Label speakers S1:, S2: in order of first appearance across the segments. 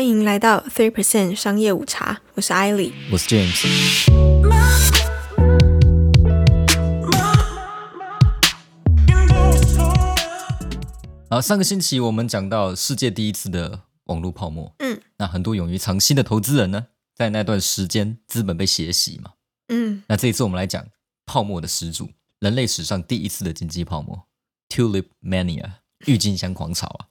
S1: 欢迎来到 Three Percent 商业午茶，我是艾莉。
S2: 我是 James。啊，上个星期我们讲到世界第一次的网络泡沫，
S1: 嗯
S2: 那很多勇于尝新的投资人呢，在那段时间资本被血洗嘛。
S1: 嗯，
S2: 那这一次我们来讲泡沫的始祖，人类史上第一次的经济泡沫 ——Tulip Mania，郁金香狂潮啊！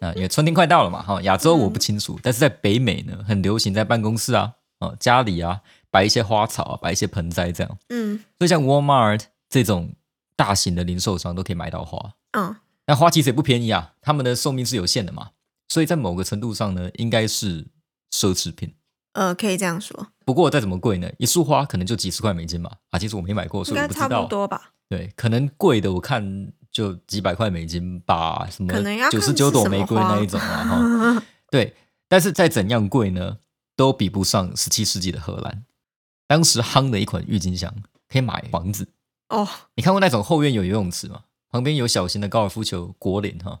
S2: 啊，因为春天快到了嘛，哈，亚洲我不清楚，但是在北美呢，很流行在办公室啊、啊家里啊摆一些花草啊，摆一些盆栽这样。
S1: 嗯
S2: 所以像 Walmart 这种大型的零售商都可以买到花。
S1: 嗯
S2: 那花其实也不便宜啊，他们的寿命是有限的嘛，所以在某个程度上呢，应该是奢侈品。
S1: 呃，可以这样说，
S2: 不过再怎么贵呢，一束花可能就几十块美金嘛。啊，其实我没买过，
S1: 应该差不
S2: 所以我不知道。
S1: 多吧？
S2: 对，可能贵的我看就几百块美金吧，什么九十九朵玫瑰那一种啊，哈。对，但是再怎样贵呢，都比不上十七世纪的荷兰。当时夯的一款郁金香可以买房子，
S1: 哦，
S2: 你看过那种后院有游泳池吗？旁边有小型的高尔夫球果岭哈，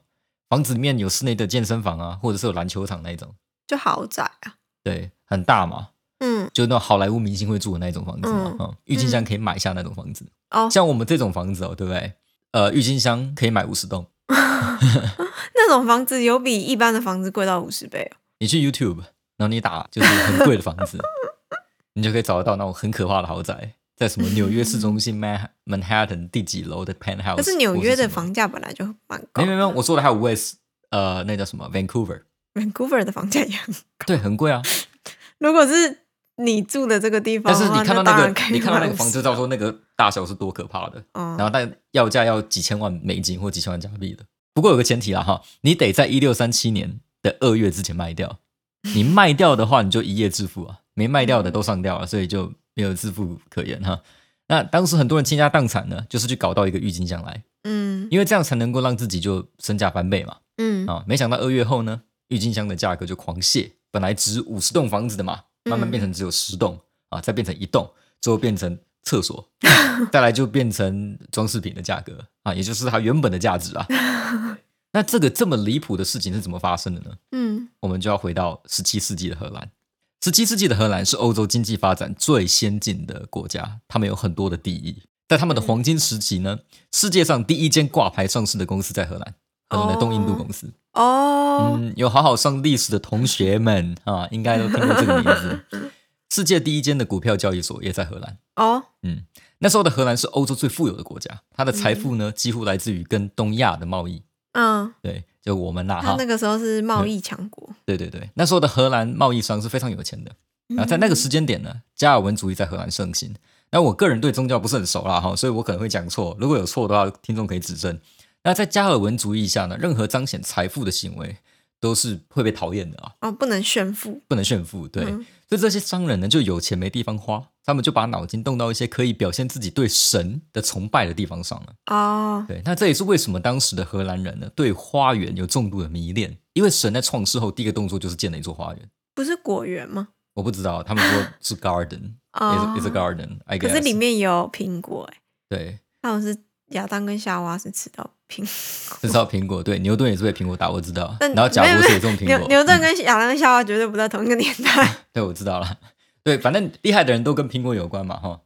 S2: 房子里面有室内的健身房啊，或者是有篮球场那一种，
S1: 就豪宅啊。
S2: 对，很大嘛，
S1: 嗯，
S2: 就那种好莱坞明星会住的那一种房子嘛，
S1: 嗯
S2: 哈、郁金香可以买下那种房子，
S1: 哦，
S2: 像我们这种房子哦，对不对？呃，郁金香可以买五十栋
S1: 那种房子有比一般的房子贵到五十倍哦。
S2: 你去 YouTube，然后你打就是很贵的房子，你就可以找得到那种很可怕的豪宅，在什么纽约市中心 Man Manhattan 第几楼的 penthouse，
S1: 可是纽约的房价本来就蛮高
S2: 没有没有没，我说的还有 West，呃，那叫什么
S1: Vancouver，，Vancouver 的房价也很。
S2: 对，很贵啊。
S1: 如果是你住的这个地方
S2: 但，是你看到那个你看到那个房子
S1: ，50
S2: 知道说那个大小是多可怕的，
S1: 嗯。
S2: 然后但要价要几千万美金或几千万加币的。不过有个前提啦哈，你得在一六三七年的二月之前卖掉。你卖掉的话，你就一夜致富啊；没卖掉的都上吊了，所以就没有致富可言哈。那当时很多人倾家荡产呢，就是去搞到一个郁金香来，
S1: 嗯。
S2: 因为这样才能够让自己就身价翻倍嘛。
S1: 嗯。
S2: 啊，没想到二月后呢，郁金香的价格就狂泻，本来值五十栋房子的嘛，慢慢变成只有十栋、啊，再变成一栋，最后变成厕所，再来就变成装饰品的价格啊，也就是它原本的价值啊。那这个这么离谱的事情是怎么发生的呢？
S1: 嗯
S2: 我们就要回到十七世纪的荷兰。十七世纪的荷兰是欧洲经济发展最先进的国家，他们有很多的第一。在他们的黄金时期呢，世界上第一间挂牌上市的公司在荷兰，荷兰的东印度公司。
S1: 哦，
S2: 嗯，有好好上历史的同学们啊，应该都听过这个名字。世界第一间的股票交易所也在荷兰。
S1: 哦，
S2: 嗯，那时候的荷兰是欧洲最富有的国家，它的财富呢几乎来自于跟东亚的贸易。
S1: 嗯，
S2: 对，就我们那哈
S1: 那，个时候是贸易强国。
S2: 对对对，那时候的荷兰贸易商是非常有钱的。
S1: 嗯
S2: 啊，在那个时间点呢，加尔文主义在荷兰盛行。那我个人对宗教不是很熟啦哈，所以我可能会讲错。如果有错的话，听众可以指正。那在加尔文主义下呢，任何彰显财富的行为都是会被讨厌的啊，
S1: 哦，不能炫富。
S2: 不能炫富。对，
S1: 嗯
S2: 所以这些商人呢，就有钱没地方花，他们就把脑筋动到一些可以表现自己对神的崇拜的地方上了。
S1: 哦，
S2: 对，那这也是为什么当时的荷兰人呢，对花园有重度的迷恋，因为神在创世后第一个动作就是建了一座花园。
S1: 不是果园吗？
S2: 我不知道，他们说是 garden，is、
S1: 哦
S2: is a garden，I
S1: 可。是里面有苹果哎，
S2: 对，
S1: 那我是亚当跟夏娃是吃到苹果。
S2: 吃到苹果，对，牛顿也是被苹果打，我知道。
S1: 但
S2: 然后贾博士也种苹果，
S1: 牛顿跟亚当跟夏娃绝对不在同一个年代。
S2: 对，我知道了。对，反正厉害的人都跟苹果有关嘛，哈。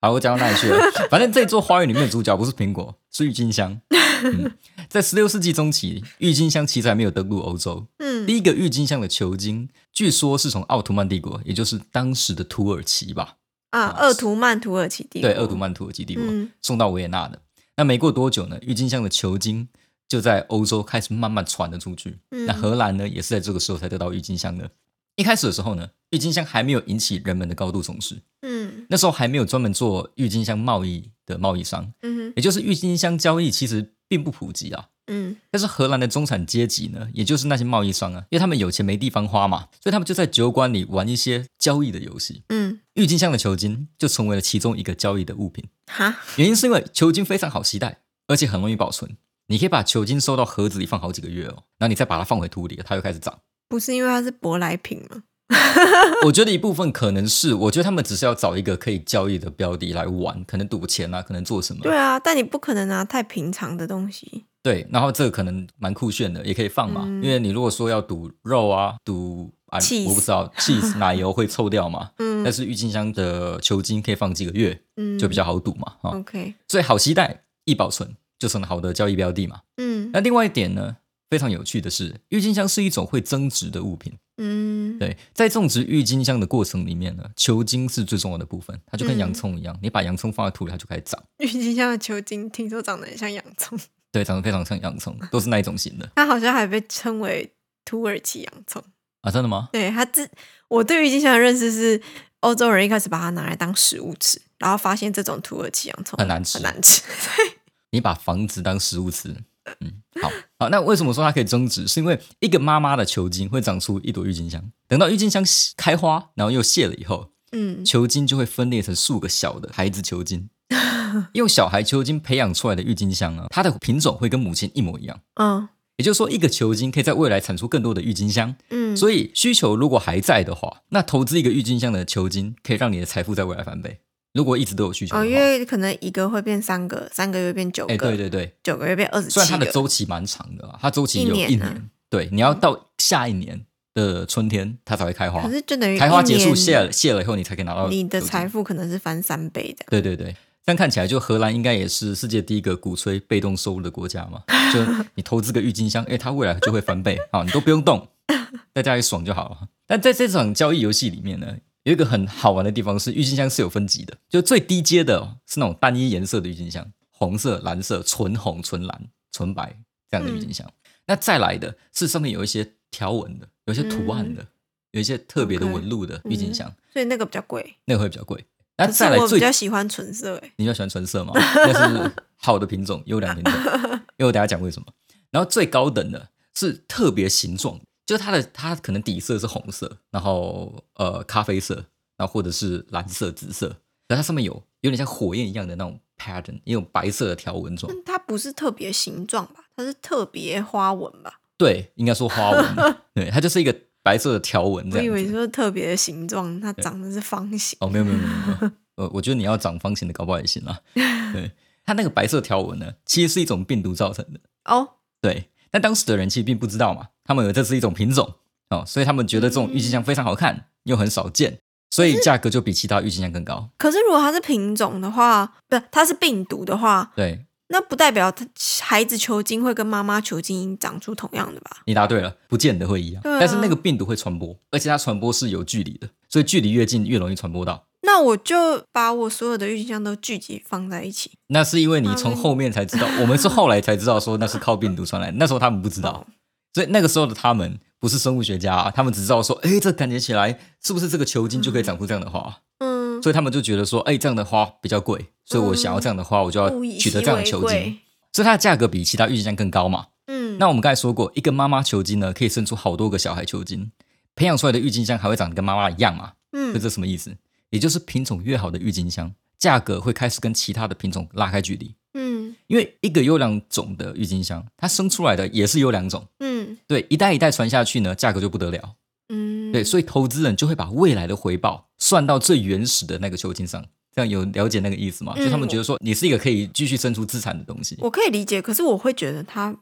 S2: 好，我讲到哪里去了？反正这座花园里面的主角不是苹果，是郁金香。嗯，在十六世纪中期，郁金香其实还没有登陆欧洲。
S1: 嗯
S2: 第一个郁金香的球茎，据说是从奥图曼帝国，也就是当时的土耳其吧，
S1: 啊，鄂图曼土耳其帝国。
S2: 对，鄂图曼土耳其帝国、
S1: 嗯
S2: 送到维也纳的。那没过多久呢，郁金香的球茎就在欧洲开始慢慢传了出去。
S1: 嗯
S2: 那荷兰呢，也是在这个时候才得到郁金香的。一开始的时候呢，郁金香还没有引起人们的高度重视，
S1: 嗯
S2: 那时候还没有专门做郁金香贸易的贸易商，
S1: 嗯
S2: 也就是郁金香交易其实并不普及啊。
S1: 嗯
S2: 但是荷兰的中产阶级呢，也就是那些贸易商啊，因为他们有钱没地方花嘛，所以他们就在酒馆里玩一些交易的游戏。
S1: 嗯，
S2: 郁金香的球茎就成为了其中一个交易的物品。
S1: 哈，
S2: 原因是因为球茎非常好携带，而且很容易保存。你可以把球茎收到盒子里放好几个月哦，然后你再把它放回土里，它又开始长。
S1: 不是因为它是舶来品吗？
S2: 我觉得一部分可能是，我觉得他们只是要找一个可以交易的标的来玩，可能赌钱啊，可能做什么。
S1: 对啊，但你不可能拿太平常的东西。
S2: 对，然后这个可能蛮酷炫的，也可以放嘛。
S1: 嗯
S2: 因为你如果说要赌肉啊、赌啊，我不知道 cheese 奶油会臭掉嘛，
S1: 嗯。
S2: 但是郁金香的球茎可以放几个月，
S1: 嗯，
S2: 就比较好赌嘛，哈、
S1: OK，
S2: 所以好期待、易保存就成了好的交易标的嘛。
S1: 嗯。
S2: 那另外一点呢，非常有趣的是，郁金香是一种会增值的物品。
S1: 嗯，
S2: 对，在种植郁金香的过程里面呢，球茎是最重要的部分，它就跟
S1: 嗯。
S2: 洋葱一样，你把洋葱放在土里，它就开始长。
S1: 郁金香的球茎听说长得很像洋葱，
S2: 对，长得非常像洋葱，都是那一种型的。
S1: 它好像还被称为土耳其洋葱。
S2: 啊？真的吗？
S1: 对它自我对郁金香的认识是，欧洲人一开始把它拿来当食物吃，然后发现这种土耳其洋葱
S2: 很难吃
S1: 很难吃。
S2: 你把房子当食物吃，嗯，好好。那为什么说它可以增值？是因为一个妈妈的球茎会长出一朵郁金香，等到郁金香开花，然后又谢了以后，
S1: 嗯
S2: 球茎就会分裂成数个小的孩子球茎。用小孩球茎培养出来的郁金香呢，它的品种会跟母亲一模一样。
S1: 嗯
S2: 也就是说，一个球茎可以在未来产出更多的郁金香。
S1: 嗯，
S2: 所以需求如果还在的话，那投资一个郁金香的球茎，可以让你的财富在未来翻倍。如果一直都有需求
S1: 哦，因为可能一个会变三个，三个月变九个，
S2: 哎，对对对，
S1: 九个月变二十七
S2: 虽然它的。周期蛮长的啊，它周期有
S1: 一年啊
S2: 一年，对，你要到下一年的春天它才会开花
S1: 可，是就等于
S2: 开花结束谢了谢了以后，你才可以拿到
S1: 你的财富可能是翻三倍的。
S2: 对对对，这样看起来，就荷兰应该也是世界第一个鼓吹被动收入的国家嘛。就你投资个郁金香，哎，它未来就会翻倍啊，你都不用动，在家里爽就好了。但在这场交易游戏里面呢，有一个很好玩的地方是，郁金香是有分级的，就最低阶的哦是那种单一颜色的郁金香，红色、蓝色、纯红、纯蓝、纯白这样的郁金香。那再来的是上面有一些条纹的，有一些图案的，有一些特别的纹路的郁金香，
S1: 所以那个比较贵。
S2: 那个会比较贵。那
S1: 可是我比
S2: 再来最
S1: 较喜欢纯色，哎，
S2: 你比较喜欢纯色吗？那是好的品种，优良品种。因为我等下讲为什么。然后最高等的是特别形状，就是它的它可能底色是红色，然后呃咖啡色，然后或者是蓝色、紫色，然后它上面有有点像火焰一样的那种 pattern，也有白色的条纹状。
S1: 它不是特别形状吧？它是特别花纹吧？
S2: 对，应该说花纹，对，它就是一个白色的条纹这
S1: 我以为。说特别的形状，它长的是方形。
S2: 哦，没有没有没有没有，呃，我觉得你要长方形的搞不好也行啦。对，它那个白色条纹呢，其实是一种病毒造成的。
S1: 哦，
S2: 对，但当时的人其实并不知道嘛，他们以为这是一种品种哦，所以他们觉得这种郁金香非常好看，又很少见，所以价格就比其他郁金香更高。
S1: 可是如果它是品种的话，不是它是病毒的话，
S2: 对
S1: 那不代表他孩子球茎会跟妈妈球茎长出同样的吧？
S2: 你答对了，不见得会一样，但是那个病毒会传播，而且它传播是有距离的，所以距离越近越容易传播到。
S1: 那我就把我所有的郁金香都聚集放在一起。
S2: 那是因为你从后面才知道，我们是后来才知道说那是靠病毒传来的，那时候他们不知道
S1: 哦，
S2: 所以那个时候的他们不是生物学家、啊，他们只知道说，哎，这感觉起来是不是这个球茎就可以长出这样的花？
S1: 嗯，
S2: 所以他们就觉得说，哎，这样的花比较贵，所以我想要这样的花，我就要取得这样的球茎，
S1: 贵。
S2: 所以它的价格比其他郁金香更高嘛。
S1: 嗯，
S2: 那我们刚才说过，一个妈妈球茎呢，可以生出好多个小孩球茎，培养出来的郁金香还会长得跟妈妈一样嘛？
S1: 嗯
S2: 所以这什么意思？也就是品种越好的郁金香，价格会开始跟其他的品种拉开距离。
S1: 嗯
S2: 因为一个优良种的郁金香，它生出来的也是优良种，
S1: 嗯
S2: 对，一代一代传下去呢，价格就不得了。
S1: 嗯，
S2: 对，所以投资人就会把未来的回报算到最原始的那个球茎上。这样有了解那个意思吗？
S1: 嗯
S2: 就他们觉得说你是一个可以继续生出资产的东西。
S1: 我可以理解，可是我会觉得他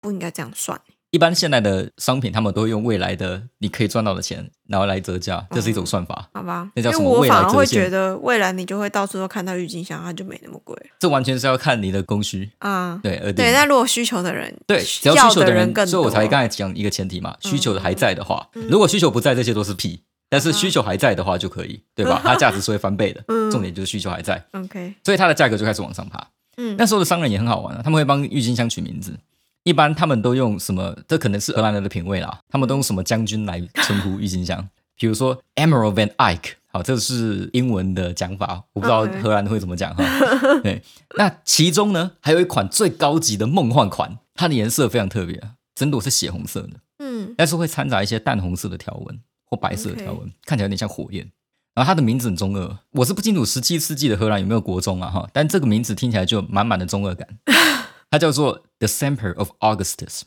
S1: 不应该这样算。
S2: 一般现在的商品，他们都会用未来的你可以赚到的钱，然后来折价，这是一种算法。
S1: 好吧，
S2: 那叫
S1: 我
S2: 什么未来
S1: 反而会觉得未来你就会到处都看到郁金香，它就没那么贵
S2: 这完全是要看你的供需，
S1: 啊。
S2: 对，而
S1: 对，那如果需求的人
S2: 对，只要
S1: 要
S2: 需求的人，
S1: 人更多，
S2: 所以我才刚才讲一个前提嘛，需求的还在的话，
S1: 嗯
S2: 如果需求不在，这些都是屁。但是需求还在的话就可以，对吧？它价值是会翻倍的，
S1: 嗯。
S2: 重点就是需求还在
S1: ，OK，
S2: 所以它的价格就开始往上爬。
S1: 嗯，
S2: 那时候的商人也很好玩啊，他们会帮郁金香取名字，一般他们都用什么？这可能是荷兰人的品味啦，他们都用什么将军来称呼郁金香？比如说 Emerald Van Eyck，好，这是英文的讲法，我不知道荷兰会怎么讲哈。对，那其中呢还有一款最高级的梦幻款，它的颜色非常特别啊，整朵是血红色的，
S1: 嗯。
S2: 但是会掺杂一些淡红色的条纹或白色的条纹看起来有点像火焰。然后它的名字很中二，我是不清楚十七世纪的荷兰有没有国中啊哈，但这个名字听起来就满满的中二感。它叫做 The Semper of Augustus。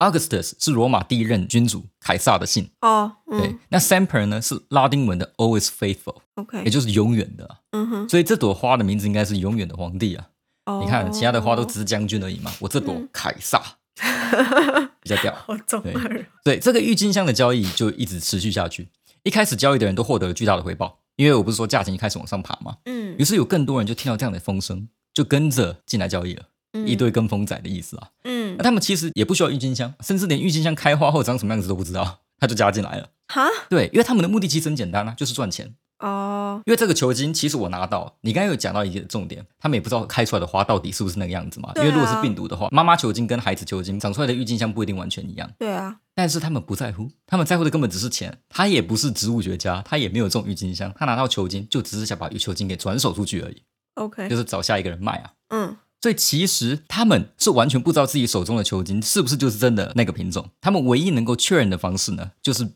S2: Augustus 是罗马第一任君主凯撒的姓，
S1: 哦，
S2: 对，
S1: 嗯
S2: 那 Semper 呢是拉丁文的 Always
S1: Faithful，，OK，
S2: 也就是永远的啊、
S1: 嗯哼，
S2: 所以这朵花的名字应该是永远的皇帝啊。
S1: 哦
S2: 你看其他的花都只是将军而已嘛，我这朵凯撒 比较屌。
S1: 好中二。
S2: 对，这个郁金香的交易就一直持续下去。一开始交易的人都获得了巨大的回报，因为我不是说价钱一开始往上爬嘛，
S1: 嗯
S2: 于是有更多人就听到这样的风声，就跟着进来交易了，一堆跟风仔的意思啊。
S1: 嗯
S2: 那他们其实也不需要郁金香，甚至连郁金香开花后长什么样子都不知道，他就加进来了。
S1: 哈
S2: 对，因为他们的目的其实很简单啊，就是赚钱。
S1: 哦
S2: 因为这个球茎，其实我拿到，你刚刚有讲到一个重点，他们也不知道开出来的花到底是不是那个样子嘛。
S1: 啊
S2: 因为如果是病毒的话，妈妈球茎跟孩子球茎长出来的郁金香不一定完全一样，
S1: 对啊
S2: 但是他们不在乎，他们在乎的根本只是钱。他也不是植物学家，他也没有种郁金香，他拿到球茎就只是想把球茎给转手出去而已
S1: ，OK
S2: 就是找下一个人卖啊。
S1: 嗯
S2: 所以其实他们是完全不知道自己手中的球茎是不是就是真的那个品种。他们唯一能够确认的方式呢，就是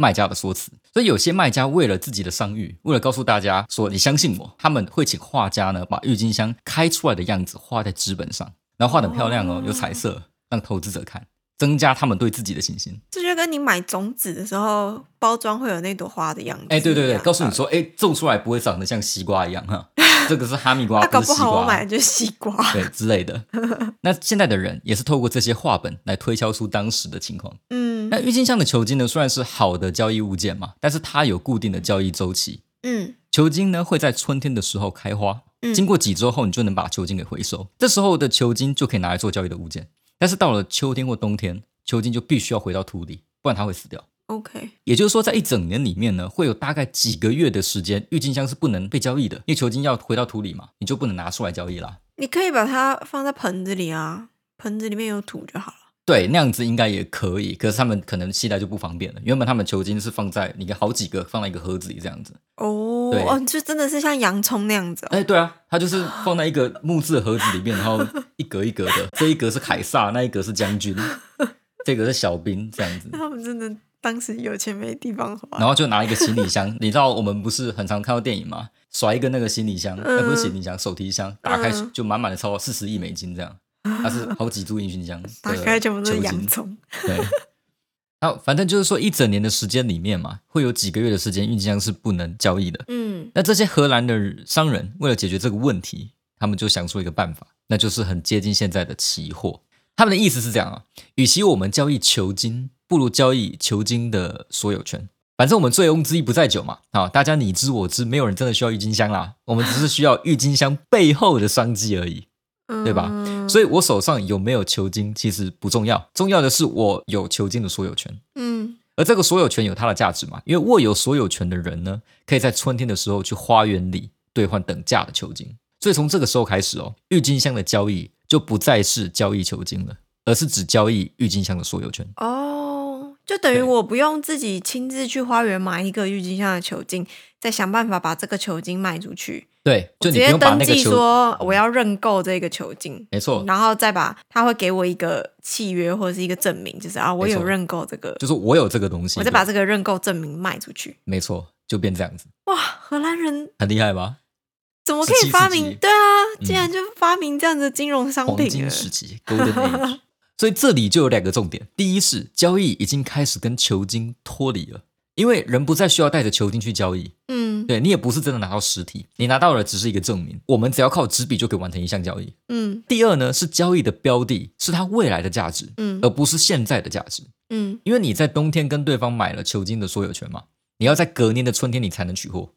S2: 卖家的说辞。所以有些卖家为了自己的商誉，为了告诉大家说你相信我，他们会请画家呢把郁金香开出来的样子画在纸本上，然后画的很漂亮哦
S1: 哦，
S2: 有彩色，让投资者看，增加他们对自己的信心。
S1: 这就跟你买种子的时候，包装会有那朵花的样子。
S2: 哎，对对对，告诉你
S1: 说，
S2: 说，哎，种出来不会长得像西瓜一样哈，这个是哈密瓜，
S1: 那搞不
S2: 不是西瓜。
S1: 好我买的就是西瓜。
S2: 对之类的。那现在的人也是透过这些画本来推敲出当时的情况。
S1: 嗯
S2: 那郁金香的球茎呢，虽然是好的交易物件嘛，但是它有固定的交易周期。
S1: 嗯
S2: 球茎呢会在春天的时候开花，
S1: 嗯
S2: 经过几周后，你就能把球茎给回收。这时候的球茎就可以拿来做交易的物件。但是到了秋天或冬天，球茎就必须要回到土里，不然它会死掉。
S1: ，OK，
S2: 也就是说，在一整年里面呢，会有大概几个月的时间，郁金香是不能被交易的，因为球茎要回到土里嘛，你就不能拿出来交易啦。
S1: 你可以把它放在盆子里啊，盆子里面有土就好了。
S2: 对，那样子应该也可以，可是他们可能携带就不方便了。原本他们球茎是放在你看好几个放在一个盒子里这样子。对
S1: 哦哦，就真的是像洋葱那样子哦。
S2: 哎，对啊，它就是放在一个木质盒子里面，然后一格一格的，这一格是凯撒，那一格是将军，这个是小兵这样子。
S1: 他们真的当时有钱没地方花。
S2: 然后就拿一个行李箱，你知道我们不是很常看到电影吗？甩一个那个行李箱，呃，不是行李箱，手提箱，打开
S1: 嗯
S2: 就满满的超过四十亿美金这样，它是好几株郁金香的
S1: 打开全部都是洋葱。
S2: 对，然后反正就是说，一整年的时间里面嘛，会有几个月的时间，郁金香是不能交易的。
S1: 嗯
S2: 那这些荷兰的商人为了解决这个问题，他们就想出一个办法，那就是很接近现在的期货。他们的意思是这样啊，与其我们交易球金，不如交易球金的所有权。反正我们醉翁之意不在酒嘛，啊，大家你知我知，没有人真的需要郁金香啦，我们只是需要郁金香背后的商机而已。对吧
S1: 嗯
S2: 所以我手上有没有球茎其实不重要，重要的是我有球茎的所有权。
S1: 嗯
S2: 而这个所有权有它的价值嘛？因为握有所有权的人呢，可以在春天的时候去花园里兑换等价的球茎。所以从这个时候开始哦，郁金香的交易就不再是交易球茎了，而是只交易郁金香的所有权。
S1: 哦，就等于我不用自己亲自去花园买一个郁金香的球茎，再想办法把这个球茎卖出去。
S2: 对，就
S1: 我直接登记说我要认购这个球茎，
S2: 没错，
S1: 然后再把他会给我一个契约或者是一个证明，就是啊我有认购这个，
S2: 就是我有这个东西，
S1: 我再把这个认购证明卖出去。
S2: 没错，就变这样子，
S1: 哇，荷兰人
S2: 很厉害吧？
S1: 怎么可以发
S2: 17世纪
S1: 明？对啊，
S2: 嗯
S1: 竟然就发明这样的金融商品了。
S2: 金时期 （Golden Age）。所以这里就有两个重点：第一是交易已经开始跟球金脱离了，因为人不再需要带着球金去交易，
S1: 嗯
S2: 对你也不是真的拿到实体，你拿到的只是一个证明。我们只要靠纸笔就可以完成一项交易。
S1: 嗯
S2: 第二呢，是交易的标的是它未来的价值，
S1: 嗯
S2: 而不是现在的价值。
S1: 嗯
S2: 因为你在冬天跟对方买了球金的所有权嘛，你要在隔年的春天你才能取货。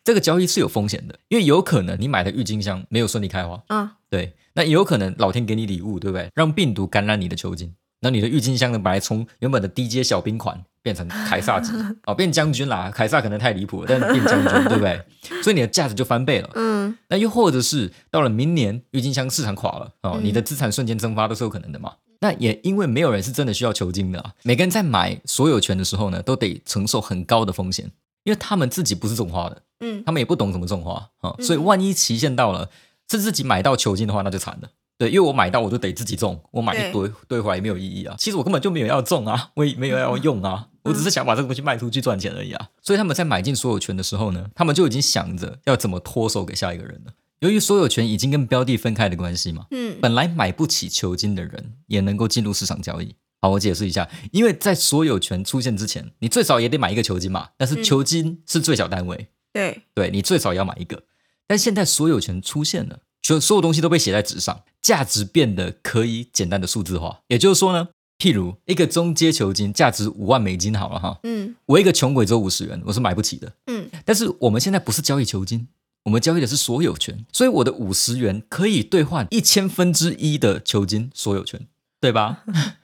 S1: 嗯
S2: 这个交易是有风险的，因为有可能你买的郁金香没有顺利开花，
S1: 啊
S2: 对，那也有可能老天给你礼物，对不对？让病毒感染你的球茎，那你的郁金香呢，本来从原本的低阶小兵款变成凯撒级，哦，变将军啦。凯撒可能太离谱了，但是变将军，对不对？所以你的价值就翻倍了。
S1: 嗯
S2: 那又或者是到了明年，郁金香市场垮了，哦，
S1: 嗯
S2: 你的资产瞬间蒸发都是有可能的嘛。那也因为没有人是真的需要球茎的啊，每个人在买所有权的时候呢，都得承受很高的风险，因为他们自己不是种花的，
S1: 嗯
S2: 他们也不懂怎么种花啊、所以万一期限到了，是自己买到球茎的话，那就惨了。对，因为我买到我就得自己种，我买一堆堆回来也没有意义啊。其实我根本就没有要种啊，我也没有要用啊，我只是想把这个东西卖出去赚钱而已啊。所以他们在买进所有权的时候呢，他们就已经想着要怎么脱手给下一个人了。由于所有权已经跟标的分开的关系嘛，
S1: 嗯
S2: 本来买不起球茎的人也能够进入市场交易。好，我解释一下，因为在所有权出现之前，你最少也得买一个球金嘛，但是
S1: 嗯
S2: 球金是最小单位，
S1: 对
S2: 对你最少要买一个。但现在所有权出现了，所所有东西都被写在纸上，价值变得可以简单的数字化。也就是说呢，譬如一个中阶球金价值五万美金好了哈，
S1: 嗯
S2: 我一个穷鬼只有五十元，我是买不起的。
S1: 嗯
S2: 但是我们现在不是交易球金，我们交易的是所有权，所以我的五十元可以兑换一千分之一的球金所有权，对吧？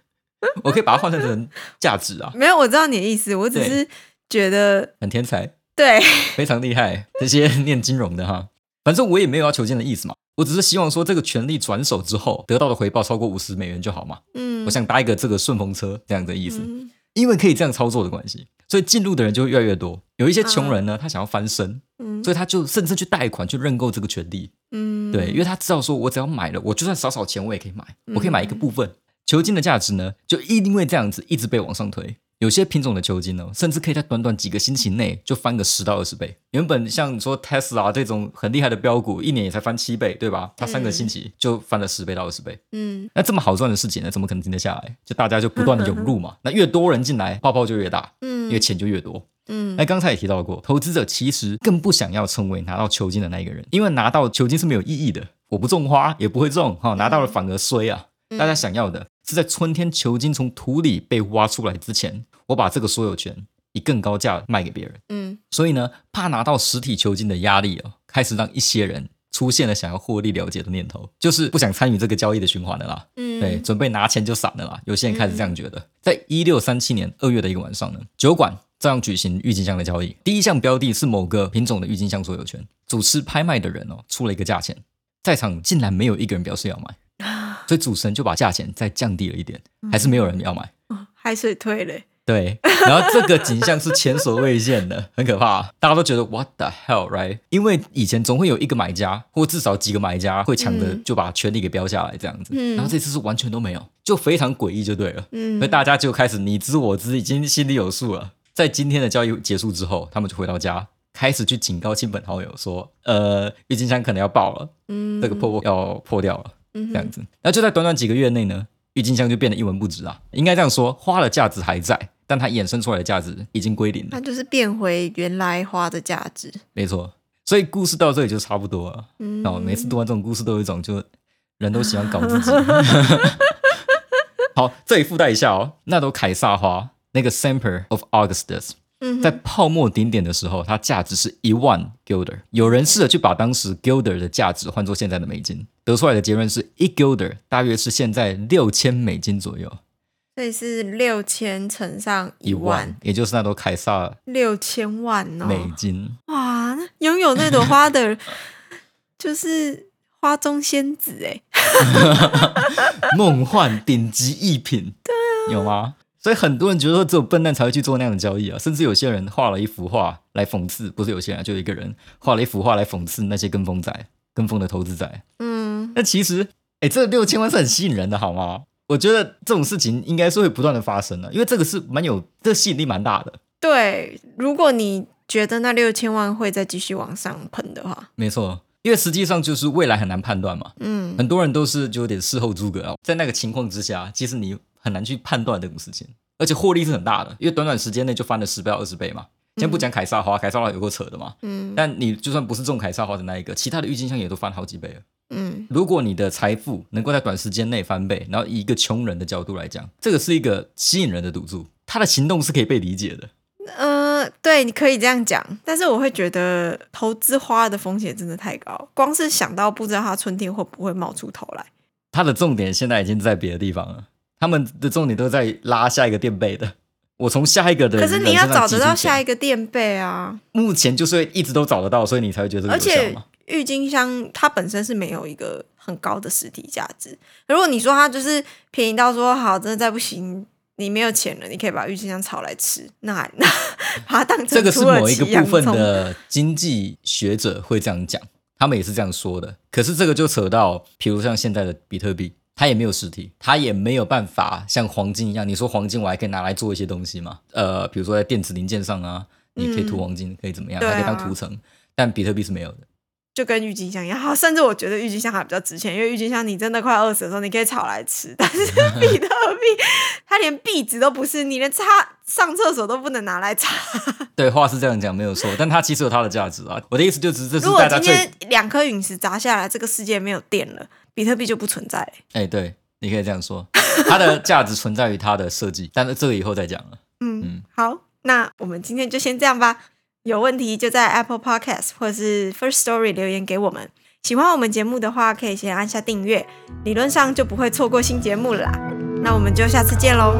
S2: 我可以把它换算成价值啊，
S1: 没有，我知道你的意思，我只是觉得
S2: 很天才，
S1: 对，
S2: 非常厉害。这些念金融的哈，反正我也没有要求见的意思嘛，我只是希望说这个权利转手之后得到的回报超过五十美元就好嘛。
S1: 嗯，
S2: 我想搭一个这个顺风车这样的意思。
S1: 嗯
S2: 因为可以这样操作的关系，所以进入的人就会越来越多。有一些穷人呢，他想要翻身，
S1: 嗯
S2: 所以他就甚至去贷款去认购这个权利。
S1: 嗯，
S2: 对，因为他知道说，我只要买了，我就算少少钱我也可以买，我可以买一个部分。球金的价值呢，就一定会这样子一直被往上推。有些品种的球金呢，甚至可以在短短几个星期内就翻个十到二十倍。原本像你说 Tesla 这种很厉害的标股，一年也才翻七倍，对吧？它三个星期就翻了十倍到二十倍。
S1: 嗯
S2: 那这么好赚的事情呢，怎么可能停得下来？就大家就不断的涌入嘛。那越多人进来，泡泡就越大，因为
S1: 嗯
S2: 钱就越多。
S1: 嗯
S2: 那刚才也提到过，投资者其实更不想要成为拿到球金的那一个人，因为拿到球金是没有意义的，我不种花也不会种，哈、拿到了反而衰啊。大家想要的是在春天球金从土里被挖出来之前，我把这个所有权以更高价卖给别人。
S1: 嗯
S2: 所以呢，怕拿到实体球金的压力哦，开始让一些人出现了想要获利了结的念头，就是不想参与这个交易的循环了啦。
S1: 嗯，
S2: 对，准备拿钱就散了啦。有些人开始这样觉得。在一六三七年二月的一个晚上呢，酒馆照样举行郁金香的交易。第一项标的是某个品种的郁金香所有权，主持拍卖的人哦出了一个价钱，在场竟然没有一个人表示要买，所以主持人就把价钱再降低了一点，还是没有人要买。
S1: 海水退了，
S2: 对，然后这个景象是前所未见的，很可怕，大家都觉得 What the hell, right？因为以前总会有一个买家，或至少几个买家会抢着
S1: 嗯
S2: 就把权利给标下来这样子，
S1: 嗯
S2: 然后这次是完全都没有，就非常诡异，就对了。
S1: 嗯
S2: 所以大家就开始你知我知，已经心里有数了。在今天的交易结束之后，他们就回到家，开始去警告亲朋好友说：“呃，郁金香可能要爆了，
S1: 嗯
S2: 这个破破要破掉了。”
S1: 嗯
S2: 这样子。那就在短短几个月内呢，郁金香就变得一文不值啊。应该这样说，花的价值还在，但它衍生出来的价值已经归零了
S1: 它。就是变回原来花的价值。
S2: 没错，所以故事到这里就差不多了。
S1: 嗯，
S2: 哦，每次读完这种故事都有一种就人都喜欢搞自己。好，这里附带一下哦，那朵凯撒花，那个 Semper of Augustus，
S1: 嗯
S2: 在泡沫顶点的时候，它价值是一万 guilder。有人试着去把当时 guilder 的价值换作现在的美金，得出来的结论是一 guilder 大约是现在六千美金左右，
S1: 所以是六千乘上
S2: 一
S1: 万
S2: 万，，也就是那朵凯撒
S1: 六千万哦！
S2: 美金。
S1: 哇，那拥有那朵花的，就是花中仙子哎。
S2: 梦幻顶级艺品，对啊，有吗？所以很多人觉得说只有笨蛋才会去做那样的交易啊，甚至有些人画了一幅画来讽刺，不是有些人啊，就有一个人画了一幅画来讽刺那些跟风仔、跟风的投资仔。
S1: 嗯，
S2: 那其实，哎，这六千万是很吸引人的，好吗？我觉得这种事情应该是会不断的发生的，因为这个是蛮有，这个吸引力蛮大的。
S1: 对，如果你觉得那六千万会再继续往上喷的话，
S2: 没错，因为实际上就是未来很难判断嘛，
S1: 嗯
S2: 很多人都是就有点事后诸葛啊，在那个情况之下，其实你很难去判断这种事情，而且获利是很大的，因为短短时间内就翻了十倍到二十倍嘛。先不讲凯撒花，凯撒花有够扯的嘛，
S1: 嗯
S2: 但你就算不是中凯撒花的那一个，其他的郁金香也都翻好几倍了。
S1: 嗯
S2: 如果你的财富能够在短时间内翻倍，然后以一个穷人的角度来讲，这个是一个吸引人的赌注，他的行动是可以被理解的。
S1: 呃，对，你可以这样讲，但是我会觉得投资花的风险真的太高，光是想到不知道它春天会不会冒出头来。
S2: 它的重点现在已经在别的地方了，他们的重点都在拉下一个垫背的。我从下一个的
S1: 可是你要找得到下
S2: 一，
S1: 个垫背啊，
S2: 目前就是一直都找得到，所以你才会觉得
S1: 而且。郁金香它本身是没有一个很高的实体价值。如果你说它就是便宜到说好，真的再不行，你没有钱了，你可以把郁金香炒来吃，那那 把它当成
S2: 这个是某一个部分的经济学者会这样讲，他们也是这样说的。可是这个就扯到，比如像现在的比特币，它也没有实体，它也没有办法像黄金一样。你说黄金，我还可以拿来做一些东西嘛？呃，比如说在电子零件上啊，你可以涂黄金，可以怎么样？
S1: 对啊
S2: 还可以当涂层，但比特币是没有的。
S1: 就跟郁金香一样，好，甚至我觉得郁金香还比较值钱，因为郁金香你真的快饿死的时候，你可以炒来吃，但是 比特币它连币值都不是，你连擦上厕所都不能拿来擦。
S2: 对，话是这样讲没有错，但它其实有它的价值啊。我的意思就只是这是
S1: 如果
S2: 大家最
S1: 今天两颗陨石砸下来，这个世界没有电了，比特币就不存在了。
S2: 哎，对，你可以这样说。它的价值存在于它的设计，但是这个以后再讲了。
S1: 嗯
S2: 嗯，
S1: 好，那我们今天就先这样吧。有问题就在 Apple Podcast 或是 First Story 留言给我们。喜欢我们节目的话，可以先按下订阅，理论上就不会错过新节目啦。那我们就下次见喽。